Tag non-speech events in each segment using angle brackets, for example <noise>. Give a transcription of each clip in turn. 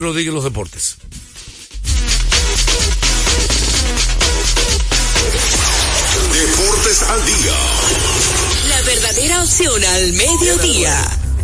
Rodríguez los deportes. Deportes al día. La verdadera opción al mediodía.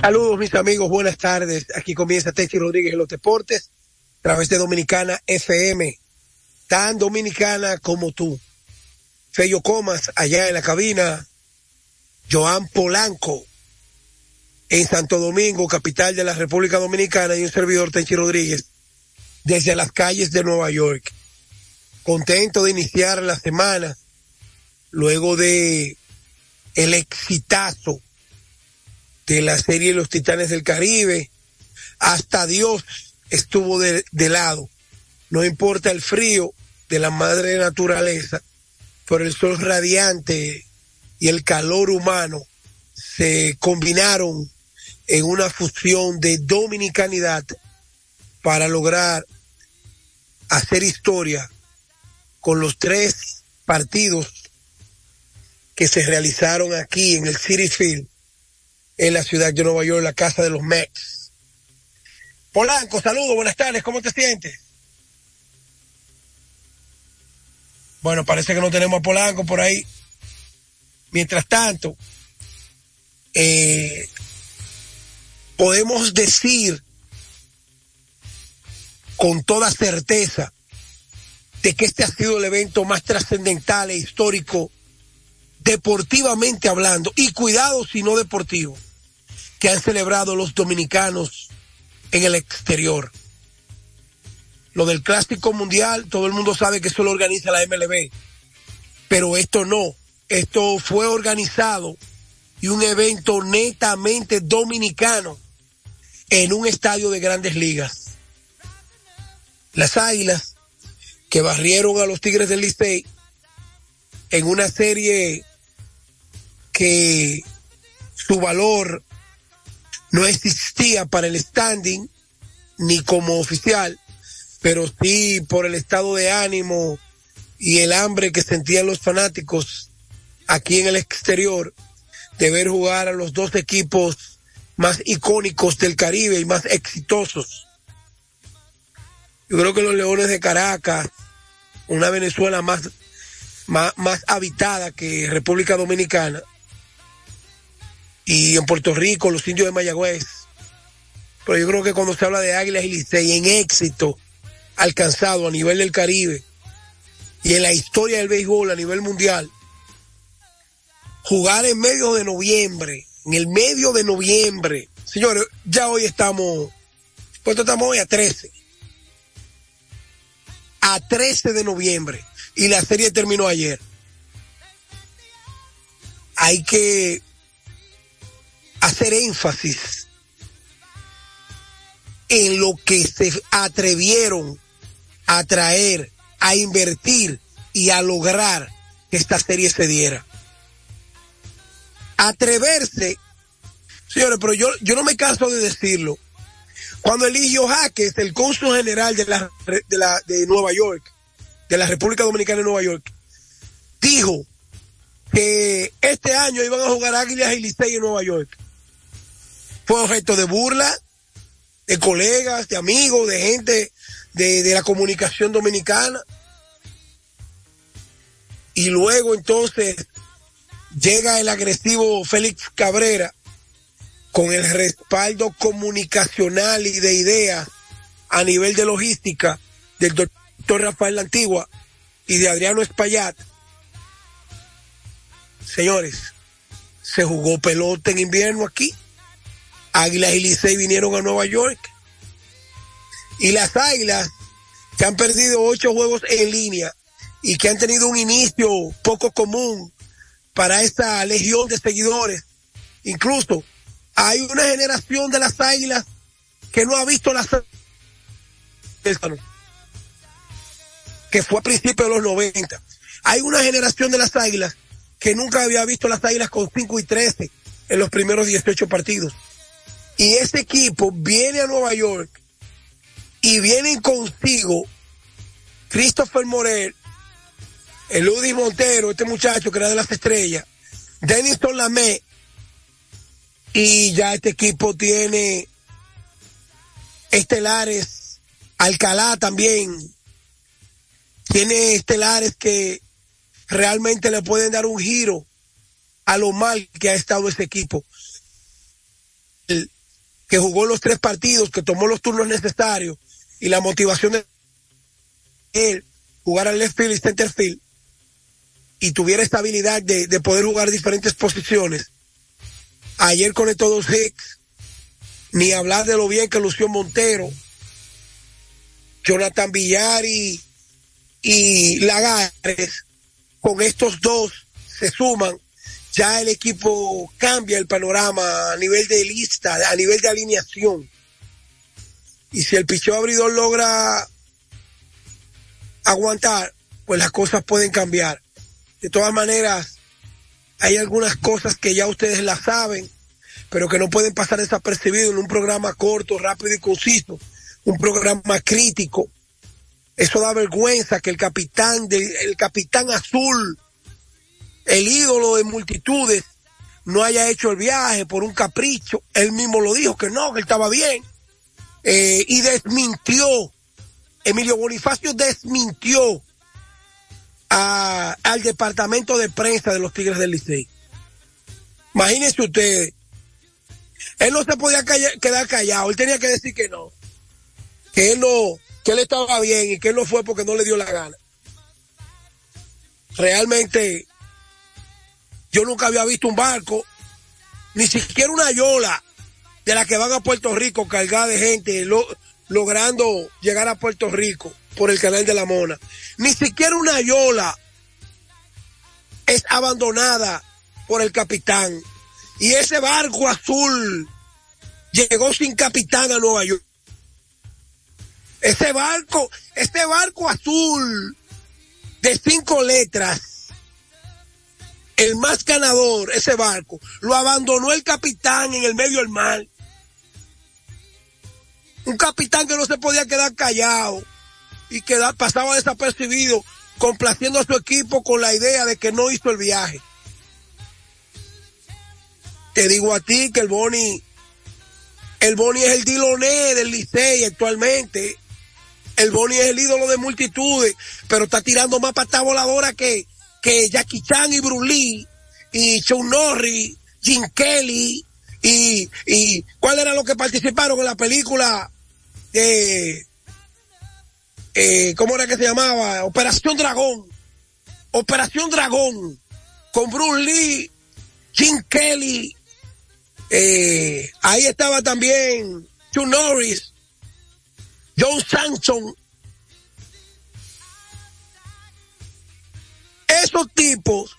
Saludos mis amigos, buenas tardes. Aquí comienza Tenchi Rodríguez en los deportes, a través de Dominicana FM, tan dominicana como tú. Fello Comas, allá en la cabina, Joan Polanco, en Santo Domingo, capital de la República Dominicana, y un servidor Tenchi Rodríguez, desde las calles de Nueva York. Contento de iniciar la semana, luego de el exitazo de la serie Los Titanes del Caribe. Hasta Dios estuvo de, lado. No importa el frío de la madre naturaleza, por el sol radiante y el calor humano se combinaron en una fusión de dominicanidad para lograr hacer historia con los tres partidos que se realizaron aquí en el City Field en la ciudad de Nueva York, la casa de los Mets. Polanco, saludos, buenas tardes, ¿cómo te sientes? Bueno, parece que no tenemos a Polanco por ahí. Mientras tanto, eh, podemos decir con toda certeza de que este ha sido el evento más trascendental e histórico deportivamente hablando, y cuidado si no deportivo, que han celebrado los dominicanos en el exterior. Lo del Clásico Mundial, todo el mundo sabe que eso lo organiza la MLB, pero esto no, esto fue organizado y un evento netamente dominicano en un estadio de grandes ligas. Las Águilas, que barrieron a los Tigres del Licey en una serie que su valor no existía para el standing ni como oficial, pero sí por el estado de ánimo y el hambre que sentían los fanáticos aquí en el exterior de ver jugar a los dos equipos más icónicos del Caribe y más exitosos. Yo creo que los Leones de Caracas, una Venezuela más, más, más habitada que República Dominicana, y en Puerto Rico, los indios de Mayagüez. Pero yo creo que cuando se habla de Águilas y Licey en éxito alcanzado a nivel del Caribe y en la historia del béisbol a nivel mundial, jugar en medio de noviembre, en el medio de noviembre, señores, ya hoy estamos, ¿cuánto estamos hoy? A 13. A 13 de noviembre. Y la serie terminó ayer. Hay que hacer énfasis en lo que se atrevieron a traer, a invertir y a lograr que esta serie se diera. Atreverse, señores, pero yo, yo no me canso de decirlo. Cuando Eligio Jaques, el cónsul general de la, de la, de Nueva York, de la República Dominicana de Nueva York, dijo que este año iban a jugar Águilas y Licey en Nueva York. Fue objeto de burla, de colegas, de amigos, de gente de, de la comunicación dominicana. Y luego entonces llega el agresivo Félix Cabrera con el respaldo comunicacional y de ideas a nivel de logística del doctor Rafael Antigua y de Adriano Espaillat. Señores, se jugó pelota en invierno aquí. Águilas y Licey vinieron a Nueva York. Y las Águilas, que han perdido ocho juegos en línea y que han tenido un inicio poco común para esta legión de seguidores. Incluso hay una generación de las Águilas que no ha visto las que fue a principios de los 90. Hay una generación de las Águilas que nunca había visto las Águilas con 5 y 13 en los primeros 18 partidos. Y ese equipo viene a Nueva York y vienen consigo Christopher Morel, el Udi Montero, este muchacho que era de las estrellas, Denison Lamé, y ya este equipo tiene estelares, Alcalá también, tiene estelares que realmente le pueden dar un giro a lo mal que ha estado ese equipo. Que jugó los tres partidos, que tomó los turnos necesarios y la motivación de él jugar al left field y center field y tuviera esta habilidad de, de poder jugar diferentes posiciones. Ayer conectó dos hits, ni hablar de lo bien que lució Montero, Jonathan Villari y Lagares, con estos dos se suman, ya el equipo cambia el panorama a nivel de lista, a nivel de alineación. Y si el picheo abridor logra aguantar, pues las cosas pueden cambiar. De todas maneras, hay algunas cosas que ya ustedes las saben, pero que no pueden pasar desapercibido en un programa corto, rápido y conciso, un programa crítico. Eso da vergüenza que el capitán de, el capitán azul, el ídolo de multitudes, no haya hecho el viaje por un capricho. Él mismo lo dijo que no, que él estaba bien. Eh, y desmintió, Emilio Bonifacio desmintió al departamento de prensa de los Tigres del Licey. Imagínense ustedes, él no se podía quedar callado, él tenía que decir que no, que él no, que él estaba bien y que él no fue porque no le dio la gana. Realmente, yo nunca había visto un barco, ni siquiera una yola de la que van a Puerto Rico cargada de gente, lo, logrando llegar a Puerto Rico por el canal de la Mona. Ni siquiera una yola es abandonada por el capitán. Y ese barco azul llegó sin capitán a Nueva York. Ese barco, este barco azul de cinco letras, el más ganador, ese barco, lo abandonó el capitán en el medio del mar. Un capitán que no se podía quedar callado y que pasaba desapercibido, complaciendo a su equipo con la idea de que no hizo el viaje. Te digo a ti que el Boni, el Boni es el Diloné del Licey actualmente. El Boni es el ídolo de multitudes, pero está tirando más patas voladora que, que Jackie Chan y Bruce y Sean Norris, Jim Kelly y, y cuál era lo que participaron en la película de eh, ¿cómo era que se llamaba? Operación Dragón. Operación Dragón. Con Bruce Lee, Jim Kelly. Eh, ahí estaba también Chuck Norris, John Sanson. Esos tipos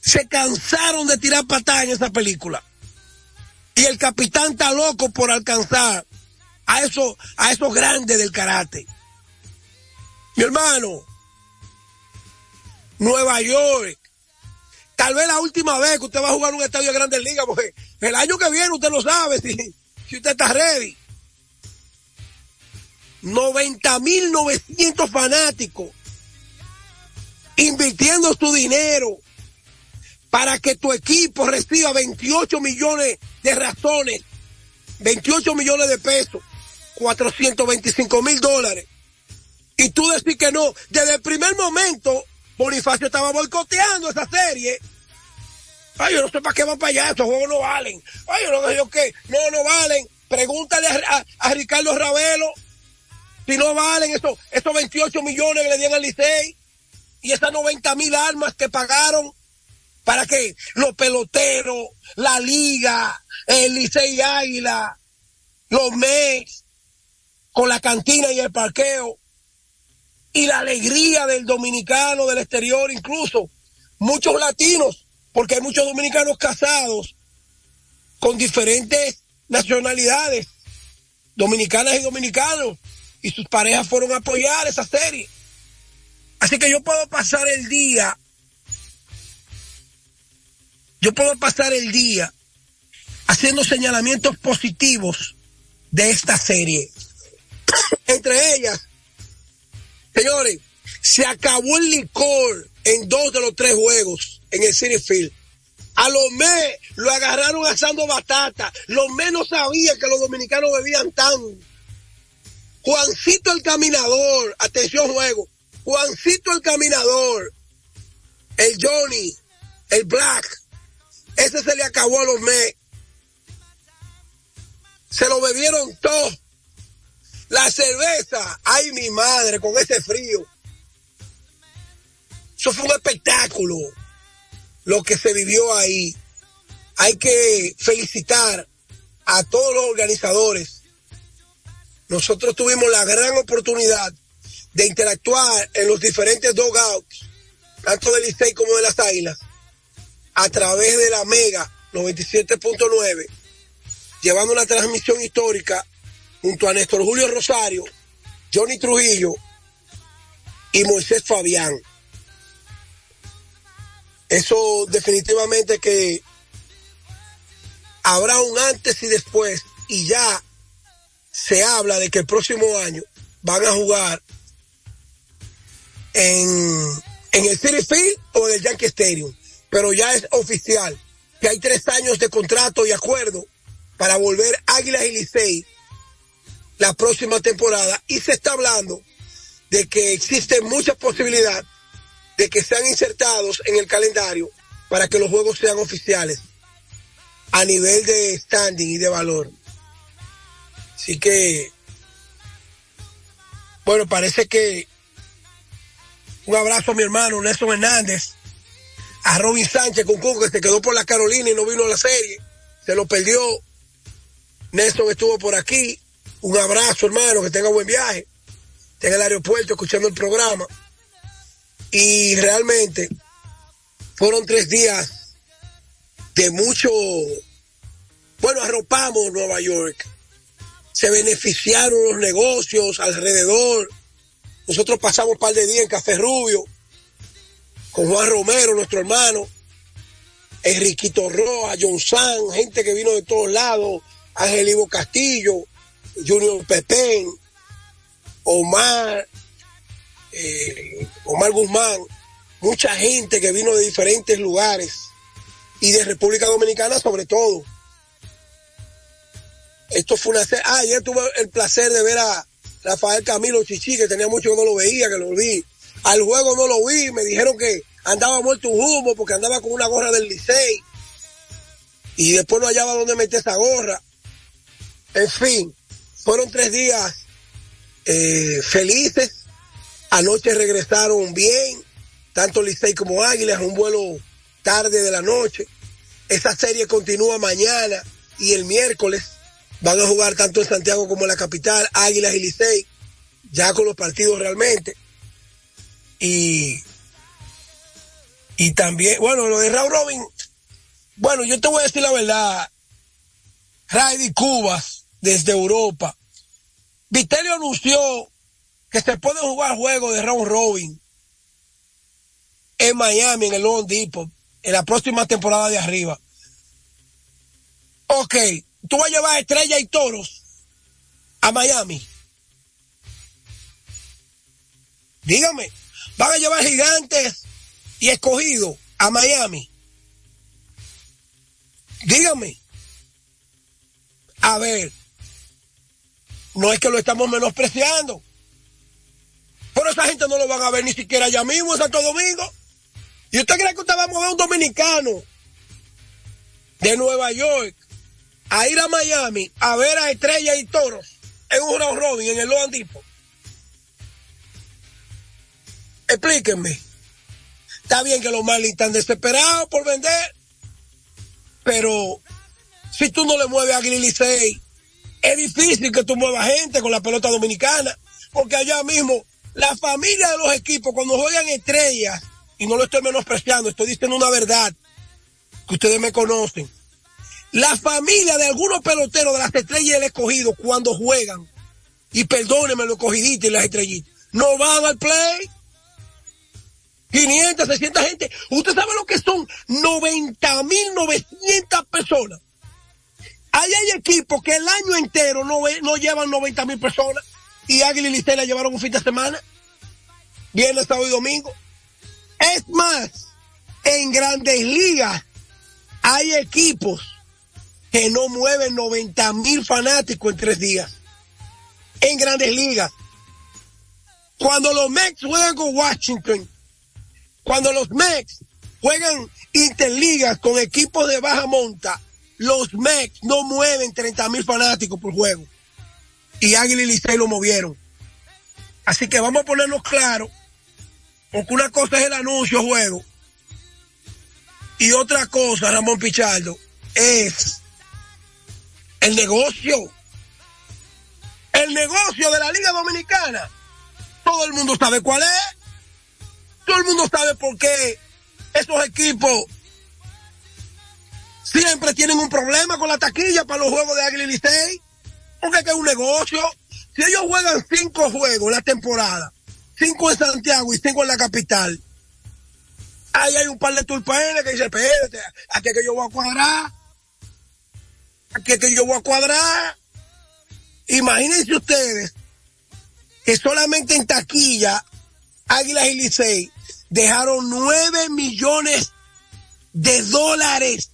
se cansaron de tirar patadas en esa película. Y el capitán está loco por alcanzar a esos, a grandes del karate. Mi hermano, Nueva York, tal vez la última vez que usted va a jugar un estadio de Grandes Ligas, porque el año que viene usted lo sabe si, si usted está ready. 90.900 fanáticos invirtiendo su dinero para que tu equipo reciba 28 millones de razones, 28 millones de pesos, 425 mil dólares. Y tú decís que no. Desde el primer momento, Bonifacio estaba boicoteando esa serie. Ay, yo no sé para qué van para allá, estos juegos no valen. Ay, yo no sé yo qué. No, no valen. Pregúntale a, Ricardo Ravelo si no valen esos, esos 28 millones que le dieron al Licey y esas 90 mil armas que pagaron para que los peloteros, la liga, el Licey Águila, los MES, con la cantina y el parqueo, y la alegría del dominicano del exterior, incluso muchos latinos, porque hay muchos dominicanos casados con diferentes nacionalidades, dominicanas y dominicanos, y sus parejas fueron a apoyar esa serie. Así que yo puedo pasar el día, yo puedo pasar el día haciendo señalamientos positivos de esta serie. Entre ellas, señores, se acabó el licor en dos de los tres juegos en el City Field. A los mes lo agarraron asando batata. Los menos sabían que los dominicanos bebían tan. Juancito el caminador, atención juego. Juancito el caminador, el Johnny, el Black, ese se le acabó a los mes. Se lo bebieron todo. La cerveza, ay mi madre, con ese frío. Eso fue un espectáculo lo que se vivió ahí. Hay que felicitar a todos los organizadores. Nosotros tuvimos la gran oportunidad de interactuar en los diferentes dogouts, tanto del Licey como de las Águilas, a través de la Mega 97.9, llevando una transmisión histórica junto a Néstor Julio Rosario, Johnny Trujillo y Moisés Fabián. Eso definitivamente que habrá un antes y después y ya se habla de que el próximo año van a jugar en, en el City Field o en el Yankee Stadium. Pero ya es oficial que hay tres años de contrato y acuerdo para volver Águilas y Licey la próxima temporada y se está hablando de que existe mucha posibilidad de que sean insertados en el calendario para que los juegos sean oficiales a nivel de standing y de valor. Así que, bueno, parece que un abrazo a mi hermano Nelson Hernández, a Robin Sánchez con Cuco, que se quedó por la Carolina y no vino a la serie, se lo perdió. Nelson estuvo por aquí. Un abrazo, hermano, que tenga buen viaje. Está en el aeropuerto escuchando el programa. Y realmente fueron tres días de mucho, bueno, arropamos Nueva York. Se beneficiaron los negocios alrededor. Nosotros pasamos un par de días en Café Rubio con Juan Romero, nuestro hermano, Enriquito Roa, John San, gente que vino de todos lados, Ángel Ivo Castillo, Junior Pepén, Omar, eh, Omar Guzmán, mucha gente que vino de diferentes lugares y de República Dominicana sobre todo. Esto fue una... Ah, ayer tuve el placer de ver a Rafael Camilo Chichi, que tenía mucho que no lo veía, que lo vi. Al juego no lo vi, me dijeron que andaba muerto un humo porque andaba con una gorra del Licey. Y después no hallaba dónde meter esa gorra. En fin, fueron tres días eh, felices Anoche regresaron bien, tanto Licey como Águilas, un vuelo tarde de la noche. Esa serie continúa mañana y el miércoles. Van a jugar tanto en Santiago como en la capital, Águilas y Licey, ya con los partidos realmente. Y, y también, bueno, lo de Raúl Robin, bueno, yo te voy a decir la verdad. Raidy Cubas, desde Europa. Vitelio anunció que se puede jugar juego de round robin en Miami, en el Lone Depot, en la próxima temporada de arriba. Ok, tú vas a llevar estrella y toros a Miami. Dígame, van a llevar gigantes y escogido a Miami. Dígame. A ver, no es que lo estamos menospreciando. Pero esa gente no lo van a ver ni siquiera allá mismo en Santo Domingo. ¿Y usted cree que usted va a mover un dominicano de Nueva York a ir a Miami a ver a Estrella y Toros en un round robin en el Loan Depot? Explíquenme. Está bien que los Marlins están desesperados por vender, pero si tú no le mueves a Licey, es difícil que tú muevas gente con la pelota dominicana, porque allá mismo la familia de los equipos cuando juegan estrellas, y no lo estoy menospreciando, estoy diciendo una verdad que ustedes me conocen. La familia de algunos peloteros de las estrellas del escogido cuando juegan, y perdónenme los escogiditos y las estrellitas, no van al play 500, 600 gente. Usted sabe lo que son 90 mil 900 personas. Ahí hay equipos que el año entero no, no llevan 90 mil personas y Águila y Licey llevaron un fin de semana. Viernes, sábado y domingo. Es más, en grandes ligas hay equipos que no mueven 90 mil fanáticos en tres días. En grandes ligas. Cuando los Mets juegan con Washington, cuando los Mex juegan interligas con equipos de baja monta, los Mex no mueven 30 mil fanáticos por juego. Y Águila y Licey lo movieron. Así que vamos a ponernos claro, porque una cosa es el anuncio juego y otra cosa, Ramón Pichardo, es el negocio. El negocio de la Liga Dominicana. Todo el mundo sabe cuál es. Todo el mundo sabe por qué esos equipos siempre tienen un problema con la taquilla para los juegos de Águila y. Porque es un negocio. Si ellos juegan cinco juegos la temporada, cinco en Santiago y cinco en la capital, ahí hay un par de tulpanes que dicen, espérate, aquí que yo voy a cuadrar. Aquí es que yo voy a cuadrar. Imagínense ustedes que solamente en taquilla, Águilas y Licey dejaron nueve millones de dólares.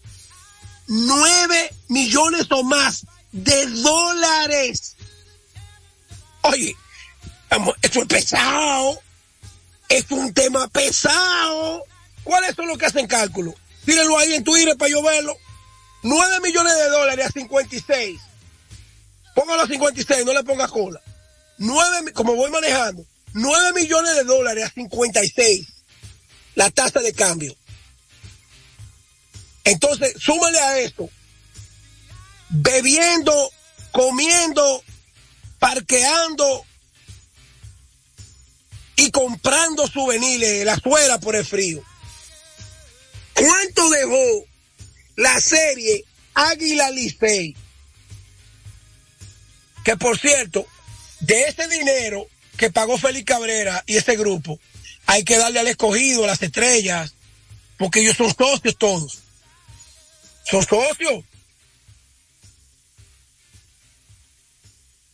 Nueve millones o más de dólares. Oye, esto es pesado. es un tema pesado. ¿Cuáles son los que hacen cálculo? Tírenlo ahí en Twitter para yo verlo. 9 millones de dólares a 56. Póngalo a 56, no le ponga cola. 9, como voy manejando, 9 millones de dólares a 56 la tasa de cambio. Entonces, súmale a esto, bebiendo, comiendo, parqueando y comprando souvenirs, la suela por el frío. ¿Cuánto dejó la serie Águila Licey? Que por cierto, de ese dinero que pagó Félix Cabrera y ese grupo, hay que darle al escogido, a las estrellas, porque ellos son socios todos. Son socios.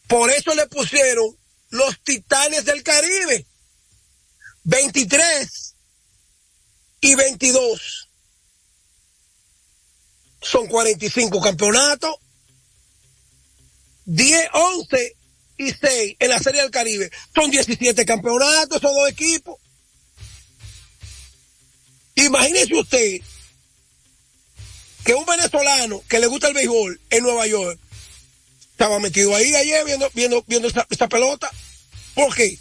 Por eso le pusieron los titanes del Caribe. 23 y 22. Son 45 campeonatos. 10, 11 y 6 en la Serie del Caribe. Son 17 campeonatos, esos dos equipos. Imagínese usted que un venezolano que le gusta el béisbol en Nueva York estaba metido ahí ayer viendo, viendo, viendo esta, pelota. ¿Por qué?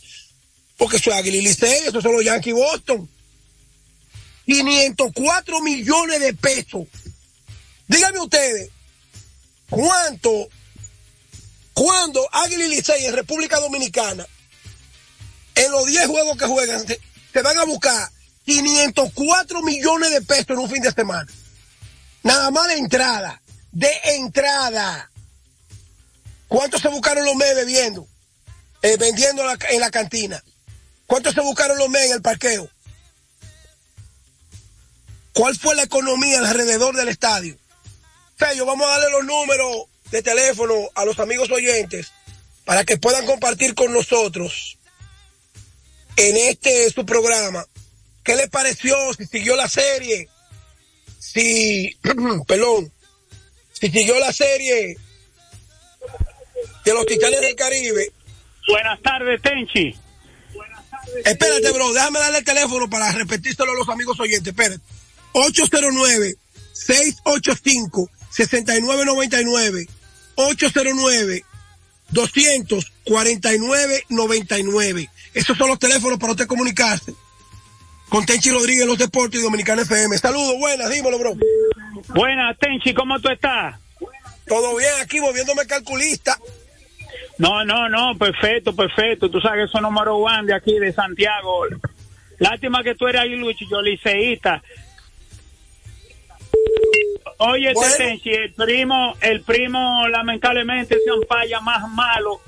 Porque soy Águila y Licey, esos son los Yankees Boston. 504 millones de pesos. Díganme ustedes, ¿cuánto, cuando Águila y Licey en República Dominicana, en los 10 juegos que juegan, se van a buscar 504 millones de pesos en un fin de semana. Nada más de entrada. De entrada. ¿Cuántos se buscaron los meses bebiendo? Eh, vendiendo en la cantina. ¿Cuántos se buscaron los meses en el parqueo? ¿Cuál fue la economía alrededor del estadio? Vamos a darle los números de teléfono a los amigos oyentes para que puedan compartir con nosotros en este su programa ¿Qué le pareció? Si siguió la serie. Si, <clears throat> perdón, si siguió la serie de los Titanes del Caribe. Buenas tardes, Tenchi. Espérate, bro, déjame darle el teléfono para repetírselo a los amigos oyentes. Espérate. 809-685-6999. 809-249-99. Esos son los teléfonos para usted comunicarse con Tenchi Rodríguez, los deportes y Dominicana FM. Saludos, buenas, dímelo, bro. Buenas, Tenchi, ¿cómo tú estás? Todo bien, aquí volviéndome calculista. No, no, no, perfecto, perfecto. Tú sabes que soy número one de aquí, de Santiago. Lástima que tú eres ahí, Luis, yo liceísta. Oye, Bueno. El primo, el primo lamentablemente se ampalla más malo.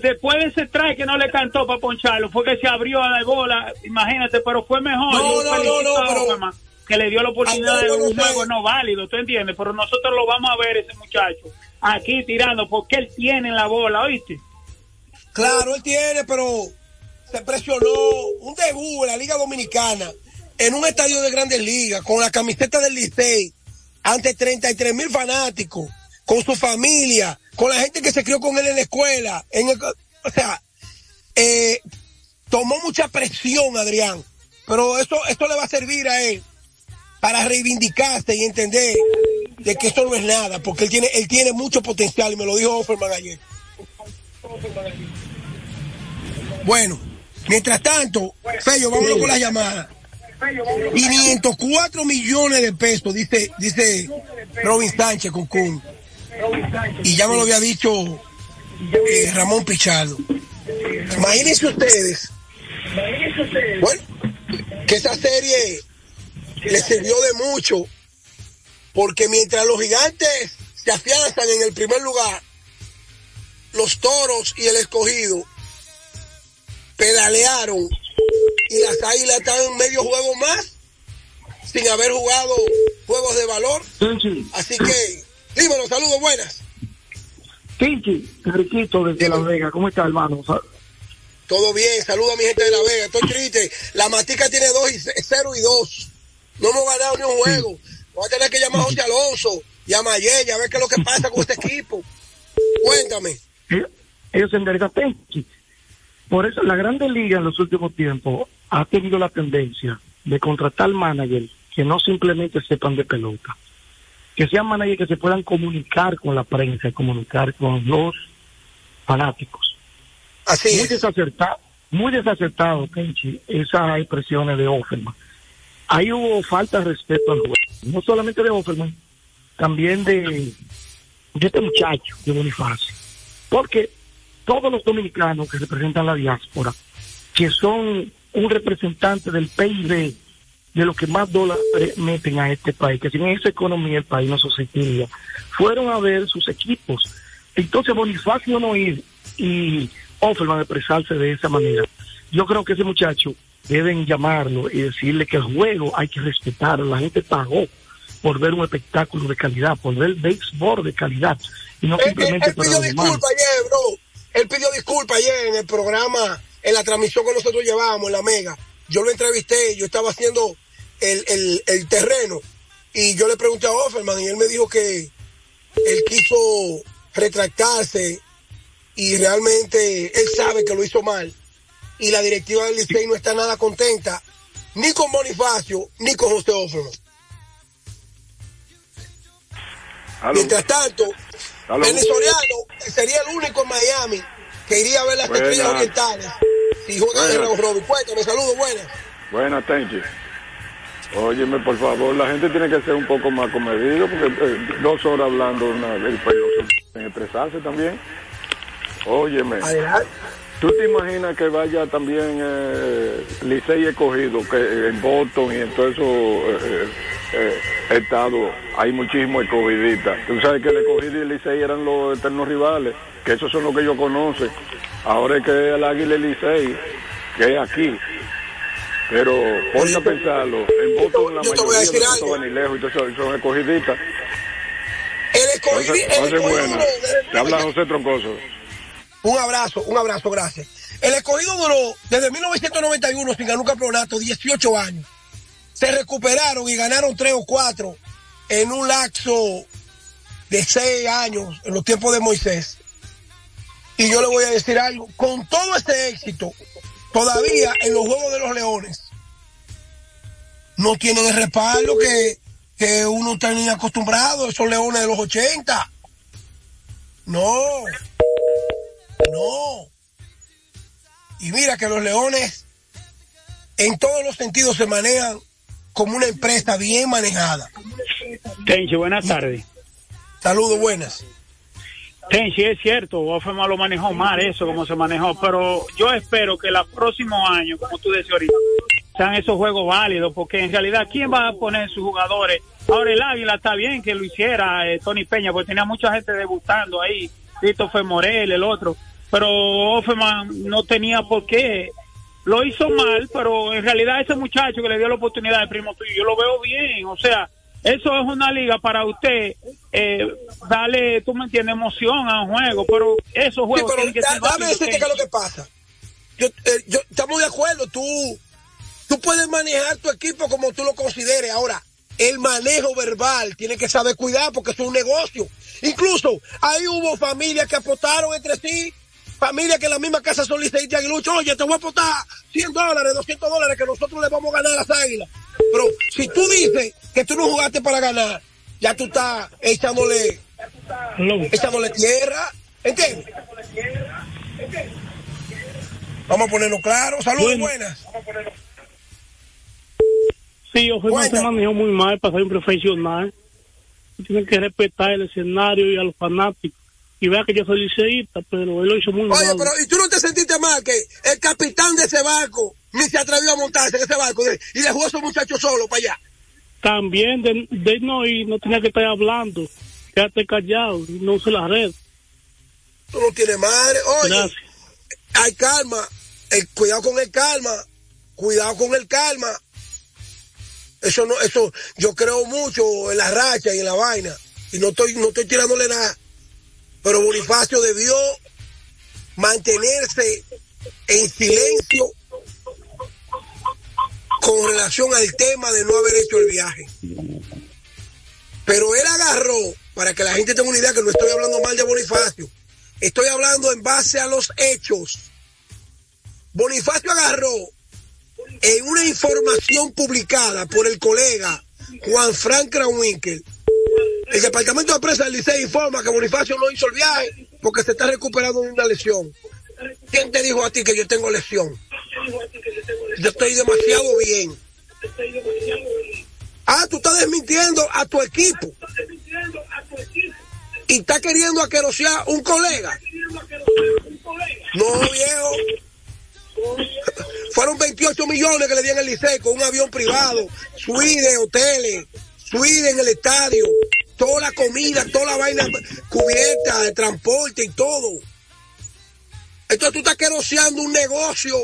Después de ese try que no le cantó para poncharlo, fue que se abrió a la bola, imagínate, pero fue mejor. No, no, no, no, pero- que le dio la oportunidad de un juego no. no válido, ¿tú entiendes? Pero nosotros lo vamos a ver ese muchacho aquí tirando porque él tiene la bola, ¿oíste? Claro, él tiene, pero se presionó un debut en la Liga Dominicana en un estadio de Grandes Ligas con la camiseta del Licey ante 33 mil fanáticos, con su familia, con la gente que se crió con él en la escuela. En el- o sea, eh, tomó mucha presión, Adrián, pero eso, esto le va a servir a él para reivindicarse y entender de que esto no es nada, porque él tiene, él tiene mucho potencial y me lo dijo Offerman ayer. Bueno, mientras tanto, Fello, vámonos con las llamadas. 504 millones de pesos, dice, dice Robin Sánchez con Kun. Y ya me lo había dicho eh, Ramón Pichardo. Imagínense ustedes, bueno, que esa serie le sirvió de mucho, porque mientras los gigantes se afianzan en el primer lugar, los toros y el escogido pedalearon y las águilas están medio juego más sin haber jugado juegos de valor. Así que, dímelo, saludos, buenas. Pinchi, Riquito desde. La Vega, ¿cómo está hermano? Todo bien, saludos a mi gente de La Vega. Estoy triste. La Matica tiene 2 y 0 y 2. No hemos ganado ni un juego. Voy a tener que llamar a José Alonso y a Mayella a ver qué es lo que pasa con este equipo. Cuéntame. Ellos- Ellos se enderezan Pinchi. Por eso la Grande Liga en los últimos tiempos ha tenido la tendencia de contratar managers que no simplemente sepan de pelota, que sean managers que se puedan comunicar con la prensa, comunicar con los fanáticos. Así muy es. desacertado, muy desacertado, Kenchi, esas expresiones de Offerman. Ahí hubo falta de respeto al juego, no solamente de Offerman, también de, de este muchacho, de Bonifacio. Porque todos los dominicanos que representan la diáspora, que son un representante del PIB, de los que más dólares meten a este país, que sin esa economía el país no subsistiría, fueron a ver sus equipos. Entonces Bonifacio no ir y Offerman expresarse de esa manera. Yo creo que ese muchacho deben llamarlo y decirle que el juego hay que respetarlo. La gente pagó por ver un espectáculo de calidad, por ver béisbol de calidad y no Él, él- simplemente él para pidió demás. disculpas ayer, bro. Él pidió disculpas ayer en el programa, en la transmisión que nosotros llevábamos en la Mega. Yo lo entrevisté, yo estaba haciendo el, el, el terreno y yo le pregunté a Offerman y él me dijo que él quiso retractarse y realmente él sabe que lo hizo mal y la directiva del Licey no está nada contenta ni con Bonifacio ni con José Offerman. Mientras tanto, Soriano sería el único en Miami que iría a ver las estrellas orientales. Si juega de. Raúl Robin. Cuéntame, saludos, buenas. Buenas, Tenchi. Óyeme, por favor, la gente tiene que ser un poco más comedido, porque eh, dos horas hablando, una, el en expresarse también. Óyeme, Adelante. ¿tú te imaginas que vaya también eh, Licey escogido, que eh, en Boston y en todo eso eh, eh, estados hay muchísimos escogidistas? Tú sabes que el escogido y el Licey eran los eternos rivales, que esos son los que ellos conocen. Ahora es que el Águila y el Licey, que es aquí. Pero ponte a pensarlo, en Boston la yo mayoría algo. son ni lejos, entonces son, escogidistas. El escogido, el escogido de- te habla José Troncoso. Un abrazo, un abrazo, gracias. el escogido duró desde 1991 sin ganar un campeonato, 18 años. Se recuperaron y ganaron 3 o 4 en un lapso de 6 años, en los tiempos de Moisés. Y yo le voy a decir algo, con todo este éxito, todavía en los Juegos de los Leones, no tienen el respaldo que, que uno tenía acostumbrado, esos leones de los 80. No, no. Y mira que los leones en todos los sentidos se manejan como una empresa bien manejada. Tenchi, buenas tardes. Saludos, buenas. Tenchi, es cierto, Ofema lo manejó mal eso, como se manejó, pero yo espero que el próximo año, como tú decías ahorita, sean esos juegos válidos, porque en realidad, ¿quién va a poner sus jugadores? Ahora el Águila está bien que lo hiciera eh, Tony Peña, porque tenía mucha gente debutando ahí, Christopher Morel, el otro, pero Offerman no tenía por qué. Lo hizo mal, pero en realidad ese muchacho que le dio la oportunidad de primo tuyo, yo lo veo bien, o sea, eso es una liga para usted eh, darle, tú me entiendes, emoción a un juego, pero esos juegos tienen que ser Dame decirte qué es lo que pasa. Yo, eh, yo, estamos de acuerdo, tú, tú puedes manejar tu equipo como tú lo consideres. Ahora, el manejo verbal tiene que saber cuidar porque es un negocio. Incluso ahí hubo familias que apostaron entre sí, familias que en la misma casa son liceístas y aguiluchos. Oye, te voy a apostar 100 dólares, 200 dólares que nosotros le vamos a ganar a las águilas. Pero si tú dices que tú no jugaste para ganar, ya tú estás echándole, echándole tierra. ¿Entiendes? Vamos a ponerlo claro. Saludos, buenas. Sí, Oferma se manejó muy mal para ser un profesional. Tienen que respetar el escenario y a los fanáticos. Y vea que yo soy liceísta, pero él lo hizo muy mal. Oye, pero ¿y tú no te sentiste mal que el capitán de ese barco ni se atrevió a montarse en ese barco y dejó a esos muchachos solo para allá? También de, de no y no tenía que estar hablando. Quédate callado, no use la red. Tú no tienes madre. Oye, hay calma. El, cuidado con el calma. Cuidado con el calma. Eso no, eso, yo creo mucho en la racha y en la vaina. Y no estoy, no estoy tirándole nada. Pero Bonifacio debió mantenerse en silencio con relación al tema de no haber hecho el viaje. Pero él agarró, para que la gente tenga una idea que no estoy hablando mal de Bonifacio, estoy hablando en base a los hechos. Bonifacio agarró en una información publicada por el colega Juan Frank Krawinkel, el departamento de prensa del Liceo informa que Bonifacio no hizo el viaje porque se está recuperando de una lesión. ¿Quién te dijo a ti que yo tengo lesión? Yo estoy demasiado bien. Ah, tú estás desmintiendo a tu equipo. Y está queriendo a que no sea un colega. No, viejo. Fueron 28 millones que le dieron al Liceo con un avión privado, suite, hoteles, suite en el estadio, toda la comida, toda la vaina cubierta, de transporte y todo. Entonces tú estás queroseando un negocio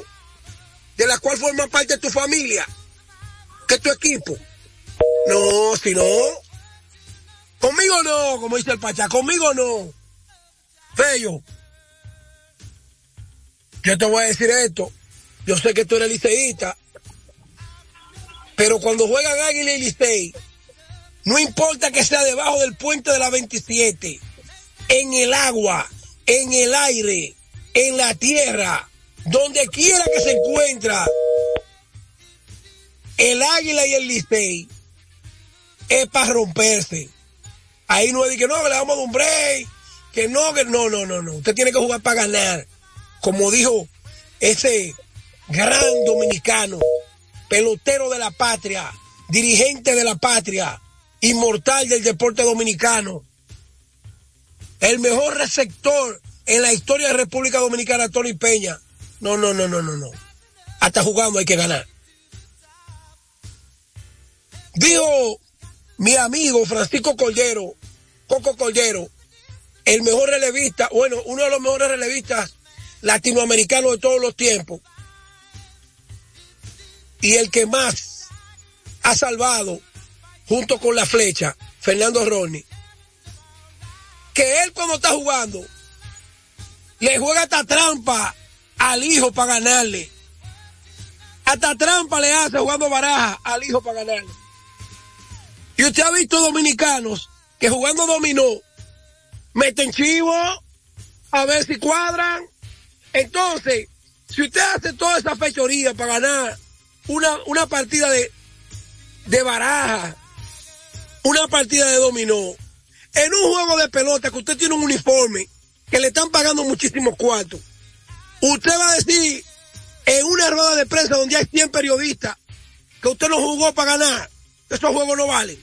de la cual forma parte tu familia, que es tu equipo. No, si no. Conmigo no, como dice el Pachá, conmigo no. Fello. Yo te voy a decir esto. Yo sé que tú eres liceísta. Pero cuando juegan Águila y Licey, no importa que sea debajo del puente de la 27, en el agua, en el aire, en la tierra, donde quiera que se encuentra el águila y el Licey, es para romperse. Ahí no es de que no, que le damos a un break, que no, que no, no, no, no. Usted tiene que jugar para ganar. Como dijo ese gran dominicano, pelotero de la patria, dirigente de la patria, inmortal del deporte dominicano, el mejor receptor en la historia de República Dominicana, Tony Peña. No, no, no, no, no, no. Hasta jugando hay que ganar. Dijo mi amigo Francisco Collero, Coco Collero, el mejor relevista, bueno, uno de los mejores relevistas latinoamericanos de todos los tiempos. Y el que más ha salvado, junto con la flecha, Fernando Ronnie, que él cuando está jugando, le juega esta trampa al hijo para ganarle. Hasta trampa le hace jugando baraja al hijo para ganarle. Y usted ha visto dominicanos que jugando dominó meten chivo a ver si cuadran. Entonces, si usted hace toda esa fechoría para ganar una, una partida de, de baraja, una partida de dominó, en un juego de pelota que usted tiene un uniforme que le están pagando muchísimos cuartos, usted va a decir en una rueda de prensa donde hay 100 periodistas que usted no jugó para ganar, esos juegos no valen.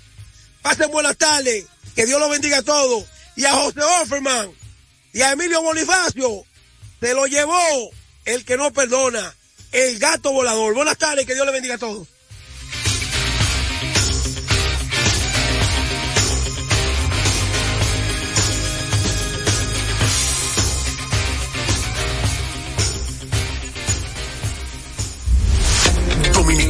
Pasen buenas tardes, que Dios lo bendiga a todos. Y a José Offerman y a Emilio Bonifacio se lo llevó el que no perdona, el gato volador. Buenas tardes, que Dios le bendiga a todos.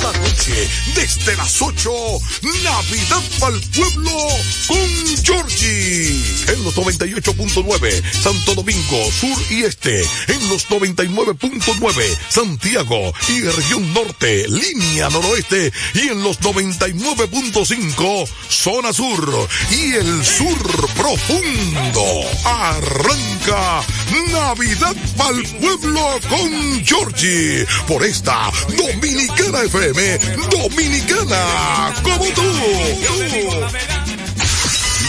Cada noche, desde las 8, Navidad para el pueblo con Georgie. En los 98.9, Santo Domingo, Sur y Este. En los 99.9, Santiago y región norte, línea noroeste. Y en los 99.5, zona sur. Y el sur profundo. Arranca Navidad para el pueblo con Georgie. Por esta Dominicana FM. Dominicana como tú.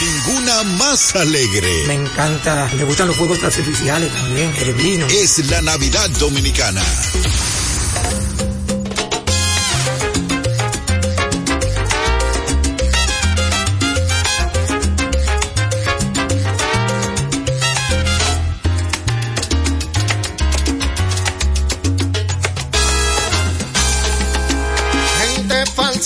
Ninguna más alegre. Me encanta, me gustan los juegos artificiales también, el vino. Es la Navidad Dominicana.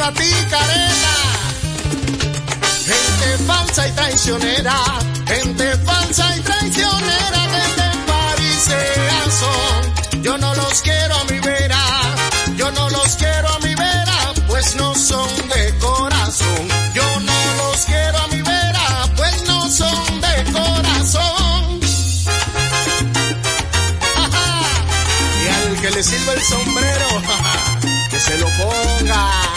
a ti. Gente falsa y traicionera, gente falsa y traicionera, gente farisea son. Yo no los quiero a mi vera, yo no los quiero a mi vera, pues no son de corazón. Yo no los quiero a mi vera, pues no son de corazón. y al que le sirva el sombrero, <laughs> que se lo ponga.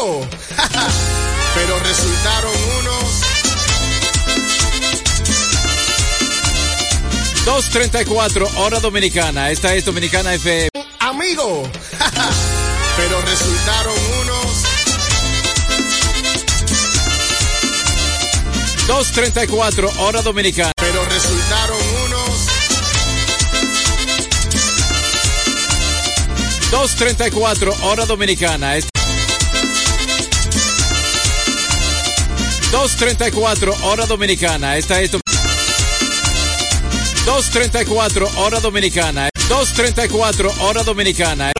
<laughs> Pero resultaron unos. 2.34 hora dominicana. Esta es Dominicana FM. Amigo, <laughs> pero resultaron unos. 2.34 hora dominicana. Pero resultaron unos. 2.34 hora dominicana. 2.34 hora dominicana. Esta es 2.34 hora dominicana. 2.34 hora dominicana.